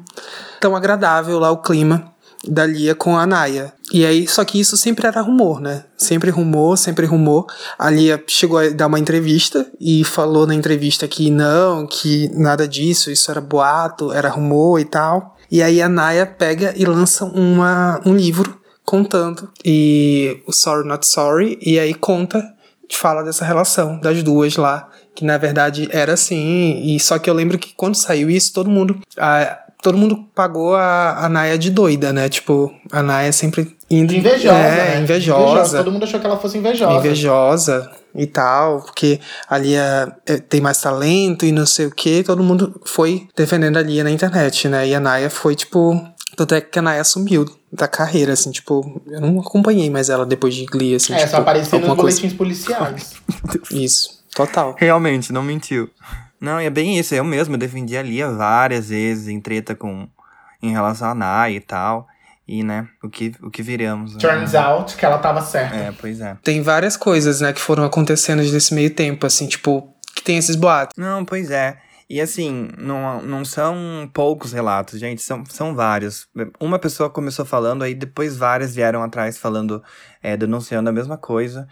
tão agradável lá o clima da Lia com a Naya. E aí, só que isso sempre era rumor, né? Sempre rumor, sempre rumor. A Lia chegou a dar uma entrevista e falou na entrevista que não, que nada disso, isso era boato, era rumor e tal. E aí a Naya pega e lança uma, um livro contando. E o Sorry Not Sorry, e aí conta, fala dessa relação das duas lá. Que na verdade era assim. E só que eu lembro que quando saiu isso, todo mundo. A, todo mundo pagou a, a Naya de doida, né? Tipo, a Naya sempre indo. Invejosa. É, né? invejosa. Todo mundo achou que ela fosse invejosa. Invejosa e tal, porque a Lia é, tem mais talento e não sei o que, todo mundo foi defendendo a Lia na internet, né? E a Naya foi, tipo. Tanto é que a Naya sumiu da carreira, assim, tipo, eu não acompanhei mais ela depois de Glee, assim. É, tipo, só aparecia nos coisa- boletins policiais. Isso, total. Realmente, não mentiu. Não, e é bem isso. Eu mesmo defendi a Lia várias vezes em treta com. em relação a Naya e tal. E, né, o que, o que viramos. né? Turns out que ela tava certa. É, pois é. Tem várias coisas, né, que foram acontecendo nesse meio tempo, assim, tipo, que tem esses boatos. Não, pois é. E assim, não, não são poucos relatos, gente, são, são vários. Uma pessoa começou falando, aí depois várias vieram atrás falando, é, denunciando a mesma coisa.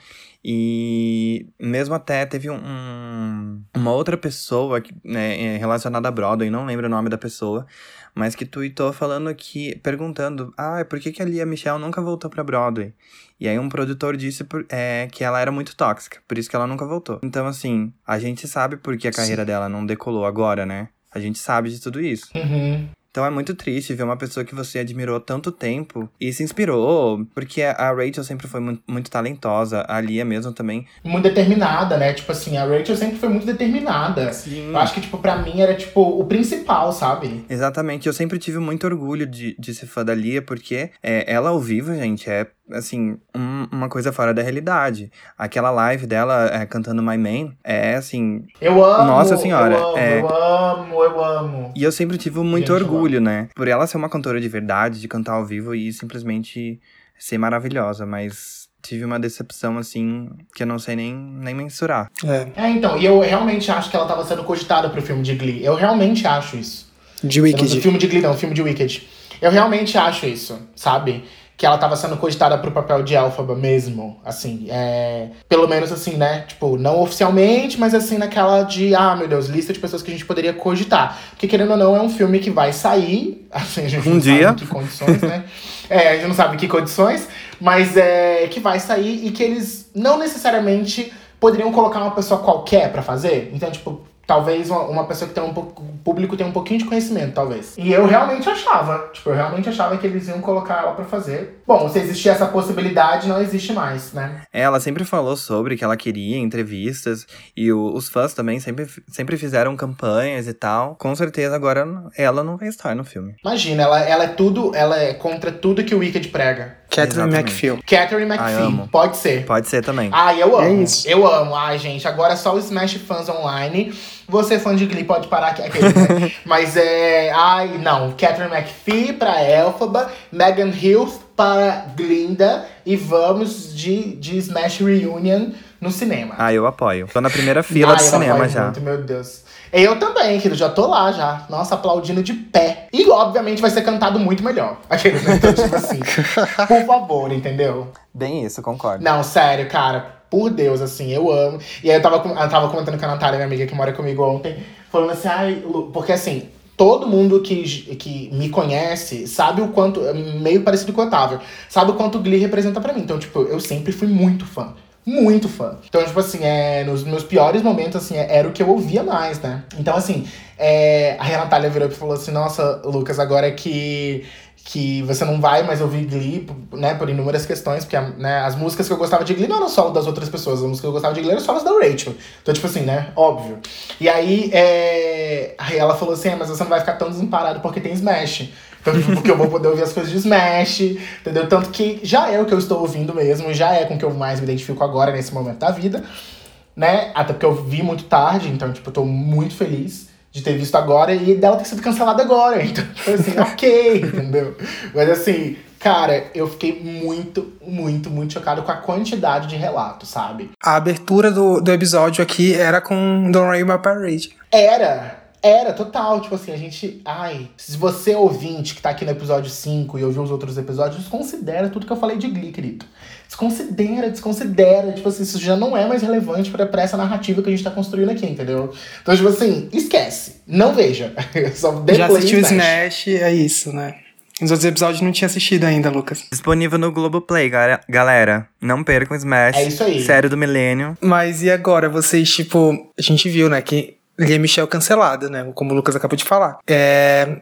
E mesmo até teve um, um- uma outra pessoa que, né, é, relacionada a Broadway, não lembro o nome da pessoa, mas que tweetou falando que, perguntando, ah, por que, que a Lia Michelle nunca voltou pra Broadway? E aí um produtor disse por- é, que ela era muito tóxica, por isso que ela nunca voltou. Então, assim, a gente sabe por que a carreira dela não decolou agora, né? A gente sabe de tudo isso. Uhum. Então é muito triste ver uma pessoa que você admirou tanto tempo e se inspirou, porque a Rachel sempre foi muito, muito talentosa, a Lia mesmo também. Muito determinada, né? Tipo assim, a Rachel sempre foi muito determinada. Sim. Eu acho que, tipo, pra mim era, tipo, o principal, sabe? Exatamente, eu sempre tive muito orgulho de, de ser fã da Lia, porque é, ela ao vivo, gente, é, assim, um- uma coisa fora da realidade. Aquela live dela é, cantando My Man é, assim... Eu amo. Nossa senhora, Eu amo, é. eu amo, eu amo. E eu sempre tive muito Gente, orgulho, né? Por ela ser uma cantora de verdade, de cantar ao vivo e simplesmente ser maravilhosa, mas... Tive uma decepção, assim, que eu não sei nem, nem mensurar. É, É, então, e eu realmente acho que ela tava sendo cogitada pro filme de Glee. Eu realmente acho isso. de Eu não- Wicked. filme de Glee não, filme de Wicked. Eu realmente acho isso, sabe? Que ela tava sendo cogitada pro papel de Elphaba mesmo, assim, é... Pelo menos assim, né? Tipo, não oficialmente, mas assim, naquela de, ah, meu Deus, lista de pessoas que a gente poderia cogitar. Porque, querendo ou não, é um filme que vai sair, assim, a gente Um não dia. sabe em que condições, né? é, a gente não sabe em que condições, mas é que vai sair e que eles não necessariamente poderiam colocar uma pessoa qualquer pra fazer. Então, tipo, talvez uma, uma pessoa que tem um pouco. O público tem um pouquinho de conhecimento, talvez. E eu realmente achava. Tipo, eu realmente achava que eles iam colocar ela pra fazer. Bom, se existia essa possibilidade, não existe mais, né? Ela sempre falou sobre que ela queria entrevistas e o- os fãs também sempre, sempre fizeram campanhas e tal. Com certeza agora ela não vai estar no filme. Imagina, ela, ela é tudo. Ela é contra tudo que o Wicked prega. Catherine Exatamente. McPhee. Catherine McPhee, amo. pode ser. Pode ser também. Ai, eu amo. É isso. Eu amo. Ai, gente, agora é só o Smash Fans Online. Você, fã de Glee, pode parar aqui. aquele, né? Mas é. Ai, não. Catherine McPhee pra Elphaba, Megan Hills para Glinda. E vamos de, de Smash Reunion no cinema. Ah, eu apoio. Tô na primeira fila Ai, do eu cinema apoio já. Muito, meu Deus. Eu também, querido, já tô lá já. Nossa, aplaudindo de pé. E, obviamente, vai ser cantado muito melhor. Aquele, né? Então, tipo assim, por favor, entendeu? Bem isso, concordo. Não, sério, cara. Por Deus, assim, eu amo. E aí eu tava, eu tava comentando com a Natália, minha amiga que mora comigo ontem, falando assim, ai, Lu, porque assim, todo mundo que, que me conhece sabe o quanto, é meio parecido com o Otávio, sabe o quanto o Glee representa pra mim. Então, tipo, eu sempre fui muito fã. Muito fã. Então, tipo assim, é, nos meus piores momentos, assim, é- era o que eu ouvia mais, né? Então, assim, é, a Natália virou e falou assim, nossa, Lucas, agora que que você não vai mais ouvir Glee, né, por inúmeras questões, porque né, as músicas que eu gostava de Glee não eram solo das outras pessoas, as músicas que eu gostava de Glee eram solos da Rachel. Então, tipo assim, né, óbvio. E aí, é... aí ela falou assim, ah, mas você não vai ficar tão desamparado porque tem Smash. Então, tipo, porque eu vou poder ouvir as coisas de Smash, entendeu? Tanto que já é o que eu estou ouvindo mesmo, já é com o que eu mais me identifico agora, nesse momento da vida, né? Até porque eu vi muito tarde, então, tipo, eu tô muito feliz de ter visto agora e dela ter sido cancelada agora. Então, tipo assim, ok, entendeu? Mas assim, cara, eu fiquei muito, muito, muito chocado com a quantidade de relatos, sabe? A abertura do, do episódio aqui era com Don't Worry My Parade. Era, era, total. Tipo assim, a gente. Ai, se você ouvinte que tá aqui no episódio 5 e ouviu os outros episódios, considera tudo que eu falei de Glee, querido. Desconsidera, desconsidera. Tipo assim, isso já não é mais relevante pra, pra essa narrativa que a gente tá construindo aqui, entendeu? Então, tipo assim, esquece. Não veja. Só Já assistiu e Smash. Smash, é isso, né? Os outros episódios não tinha assistido ainda, Lucas. Disponível no Globoplay, ga- galera. Não percam Smash. É isso aí. Série do milênio. Mas e agora, vocês, tipo, a gente viu, né, que Lia Michelle cancelada, né? Como o Lucas acabou de falar. É.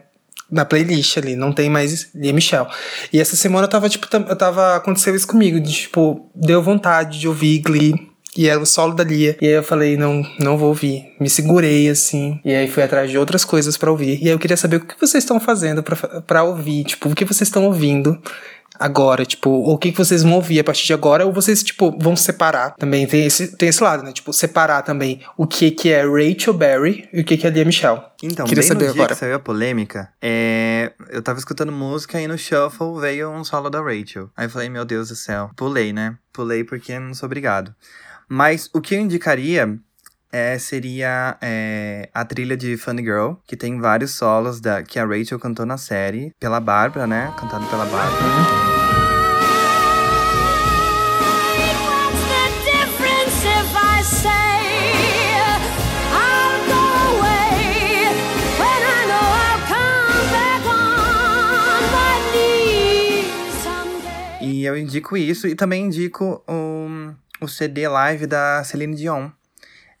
Na playlist ali, não tem mais Lia Michelle. E essa semana eu tava, tipo, eu tava. Aconteceu isso comigo, de, tipo, deu vontade de ouvir Glee. E era o solo da Lia. E aí eu falei, não, não vou ouvir. Me segurei, assim. E aí fui atrás de outras coisas pra ouvir. E aí eu queria saber o que vocês estão fazendo pra ouvir. Tipo, o que vocês estão ouvindo agora, tipo, ou o que, que vocês vão ouvir a partir de agora, ou vocês, tipo, vão separar também. Tem esse, tem esse lado, né? Tipo, separar também o que, que é Rachel Berry e o que, que é Lia Michelle. Então, Queria bem saber no dia agora. que saiu a polêmica, é, eu tava escutando música e no shuffle veio um solo da Rachel. Aí eu falei, meu Deus do céu. Pulei, né? Pulei porque não sou obrigado. Mas o que eu indicaria é, seria é, a trilha de Funny Girl, que tem vários solos da, que a Rachel cantou na série, pela Bárbara, né? Cantado pela Bárbara. E eu indico isso e também indico o, o CD live da Celine Dion.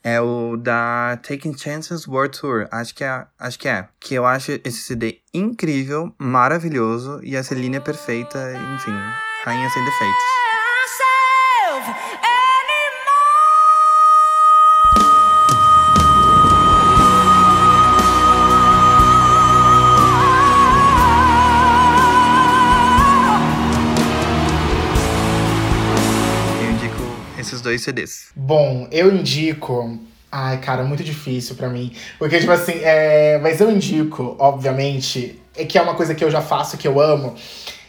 É o da Taking Chances World Tour. Acho que é. Acho que é. Que eu acho esse CD incrível, maravilhoso. E a Celine é perfeita, enfim, rainha sem defeitos. Esses dois CDs. Bom, eu indico. Ai, cara, muito difícil pra mim. Porque, tipo assim, é... mas eu indico, obviamente, é que é uma coisa que eu já faço, que eu amo.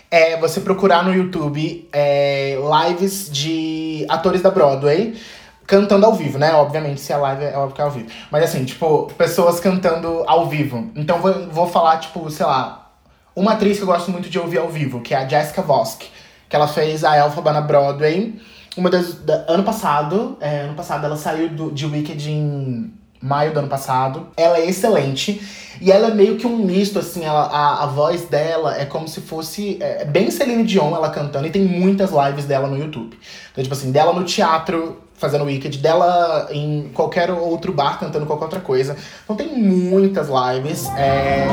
É você procurar no YouTube é, lives de atores da Broadway cantando ao vivo, né? Obviamente, se a live é óbvio que é ao vivo. Mas assim, tipo, pessoas cantando ao vivo. Então vou, vou falar, tipo, sei lá, uma atriz que eu gosto muito de ouvir ao vivo, que é a Jessica Vosk. Que ela fez a Elphaba na Broadway. Uma das. Da, ano passado. É, ano passado ela saiu do, de Wicked em maio do ano passado. Ela é excelente. E ela é meio que um misto, assim, ela, a, a voz dela é como se fosse. É, bem Celine Dion ela cantando, e tem muitas lives dela no YouTube. Então, tipo assim, dela no teatro fazendo Wicked, dela em qualquer outro bar cantando qualquer outra coisa. Então tem muitas lives. É...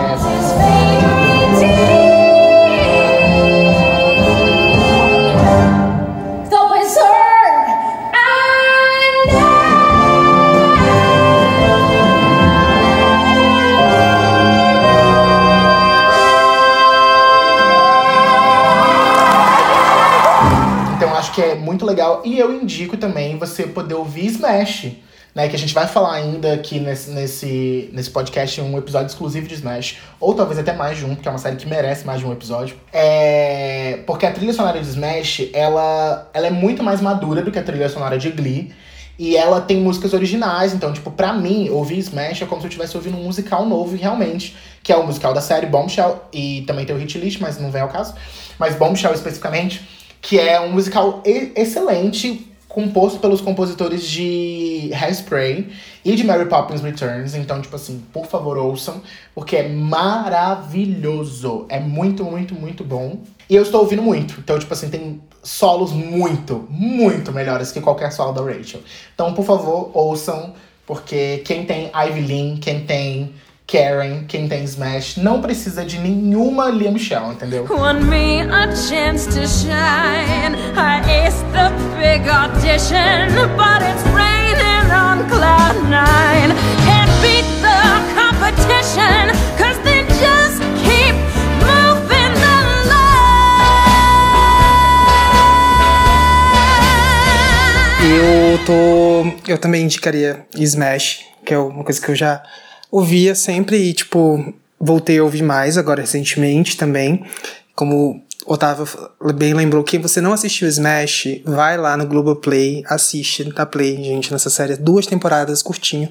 E eu indico também você poder ouvir Smash. Né, que a gente vai falar ainda aqui nesse, nesse, nesse podcast um episódio exclusivo de Smash. Ou talvez até mais de um, porque é uma série que merece mais de um episódio. É, porque a trilha sonora de Smash, ela, ela é muito mais madura do que a trilha sonora de Glee. E ela tem músicas originais, então, tipo, pra mim, ouvir Smash é como se eu estivesse ouvindo um musical novo, realmente. Que é o musical da série Bombshell, e também tem o Hit List, mas não vem ao caso. Mas Bombshell especificamente, que é um musical excelente, composto pelos compositores de Hairspray e de Mary Poppins Returns. Então, tipo assim, por favor, ouçam, porque é maravilhoso. É muito, muito, muito bom. E eu estou ouvindo muito. Então, tipo assim, tem solos muito, muito melhores que qualquer solo da Rachel. Então, por favor, ouçam, porque quem tem Ivy Lynn, quem tem Karen, quem tem Smash, não precisa de nenhuma Lia Michelle, entendeu? Won me a chance to shine. I aced the big audition, but it's raining on cloud nine. Can't beat the competition, cause they just keep moving the line. Eu tô. Eu também indicaria Smash, que é uma coisa que eu já ouvia sempre e, tipo, voltei a ouvir mais agora recentemente também. Como o Otávio bem lembrou, quem você não assistiu Smash, vai lá no Globoplay, assiste, tá play, gente, nessa série. Duas temporadas, curtinho,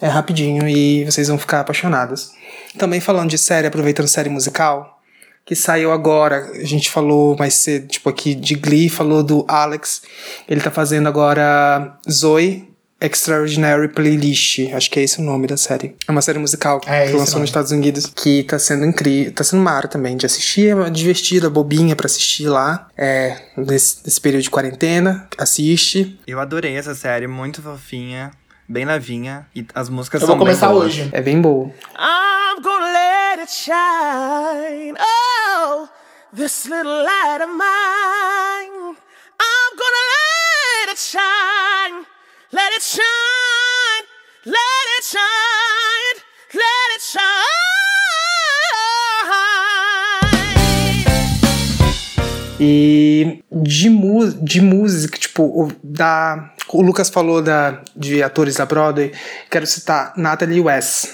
é rapidinho e vocês vão ficar apaixonados. Também falando de série, aproveitando série musical, que saiu agora. A gente falou mais cedo, tipo aqui de Glee, falou do Alex. Ele tá fazendo agora Zoe Extraordinary Playlist. Acho que é esse o nome da série. É uma série musical É, que lançou nome. nos Estados Unidos, que tá sendo incrível. Tá sendo mara também de assistir. É divertida, bobinha pra assistir lá. É, nesse, nesse período de quarentena. Assiste. Eu adorei essa série, muito fofinha, bem levinha. E as músicas Eu são vou começar hoje. É bem boa. I'm gonna let it shine. Oh, this little light of mine. I'm gonna let it shine. Let it shine. Let it shine. Let it shine. E de, mu de música, tipo, o, da, o Lucas falou da, de atores da Broadway. Quero citar Natalie West,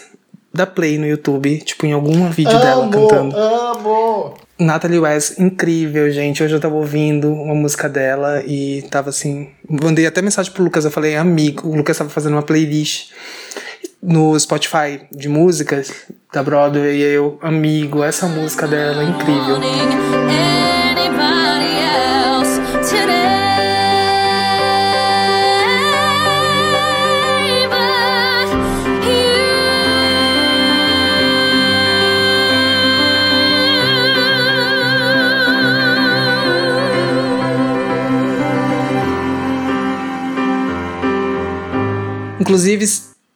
da Play no YouTube, tipo, em algum vídeo dela amo, cantando. amo! Natalie West, incrível, gente. Hoje eu tava ouvindo uma música dela e tava assim. Mandei até mensagem pro Lucas, eu falei, amigo. O Lucas tava fazendo uma playlist no Spotify de músicas da Broadway e eu, amigo, essa música dela é incrível. Inclusive,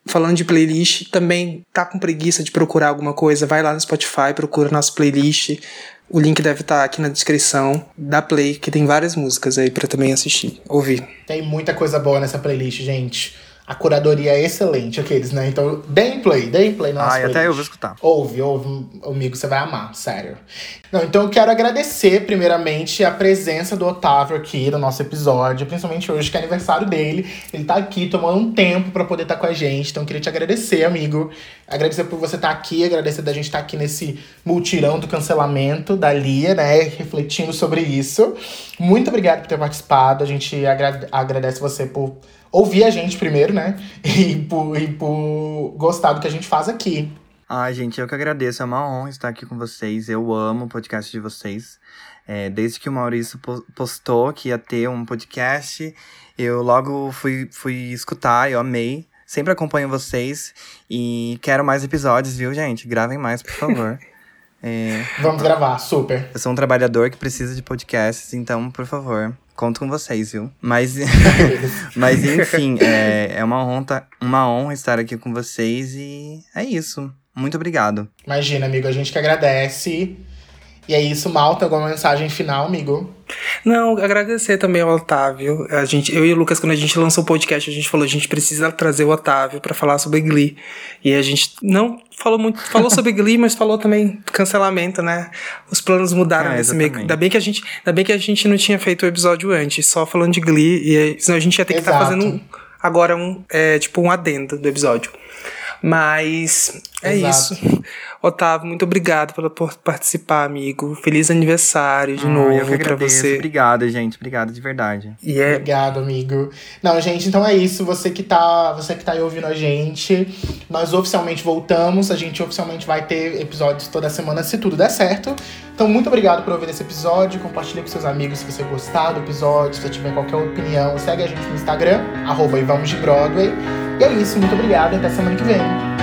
falando de playlist, também tá com preguiça de procurar alguma coisa, vai lá no Spotify, procura nossa playlist. O link deve estar aqui na descrição da Play, que tem várias músicas aí pra também assistir, ouvir. Tem muita coisa boa nessa playlist, gente. A curadoria é excelente, aqueles, né? Então, deem play, deem play na nossa Ai, até eu vou escutar. Ouve, ouve, amigo, você vai amar, sério. Não, então eu quero agradecer, primeiramente, a presença do Otávio aqui no nosso episódio, principalmente hoje, que é aniversário dele. Ele tá aqui tomando um tempo pra poder estar com a gente, então eu queria te agradecer, amigo. Agradecer por você estar aqui, agradecer da gente estar aqui nesse multirão do cancelamento da Lia, né? Refletindo sobre isso. Muito obrigado por ter participado, a gente agra- agradece você por ouvir a gente primeiro, né? E por, e por gostar do que a gente faz aqui. Ai, gente, eu que agradeço. É uma honra estar aqui com vocês. Eu amo o podcast de vocês. É, desde que o Maurício po- postou que ia ter um podcast, eu logo fui, fui escutar, eu amei. Sempre acompanho vocês e quero mais episódios, viu, gente? Gravem mais, por favor. É, Vamos gravar, super. eu sou um trabalhador que precisa de podcasts, então, por favor, conto com vocês, viu? Mas, mas enfim, é, é uma, honra, uma honra estar aqui com vocês e é isso. Muito obrigado. Imagina, amigo, a gente que agradece. E é isso, Malta, alguma mensagem final, amigo? Não, agradecer também ao Otávio. A gente, eu e o Lucas, quando a gente lançou o podcast, a gente falou, a gente precisa trazer o Otávio pra falar sobre Glee. E a gente não falou muito, falou sobre Glee, mas falou também do cancelamento, né? Os planos mudaram É, nesse meio. Ainda bem que a gente, ainda bem que a gente não tinha feito o episódio antes, só falando de Glee, e senão a gente ia ter que estar Exato. fazendo um, agora um, é, tipo um adendo do episódio. Mas é Exato. isso. Otávio, muito obrigado pela, por participar, amigo. Feliz aniversário de Ah, novo eu que pra você. Obrigado, gente. Obrigado de verdade. E é Obrigado, amigo. Não, gente, então é isso. Você que tá, você que tá aí ouvindo a gente, nós oficialmente voltamos. A gente oficialmente vai ter episódios toda semana, se tudo der certo. Então, muito obrigado por ouvir esse episódio. Compartilhe com seus amigos se você gostar do episódio, se você tiver qualquer opinião. Segue a gente no Instagram, arroba e vamos de Broadway. E é isso, muito obrigado. Até semana que vem.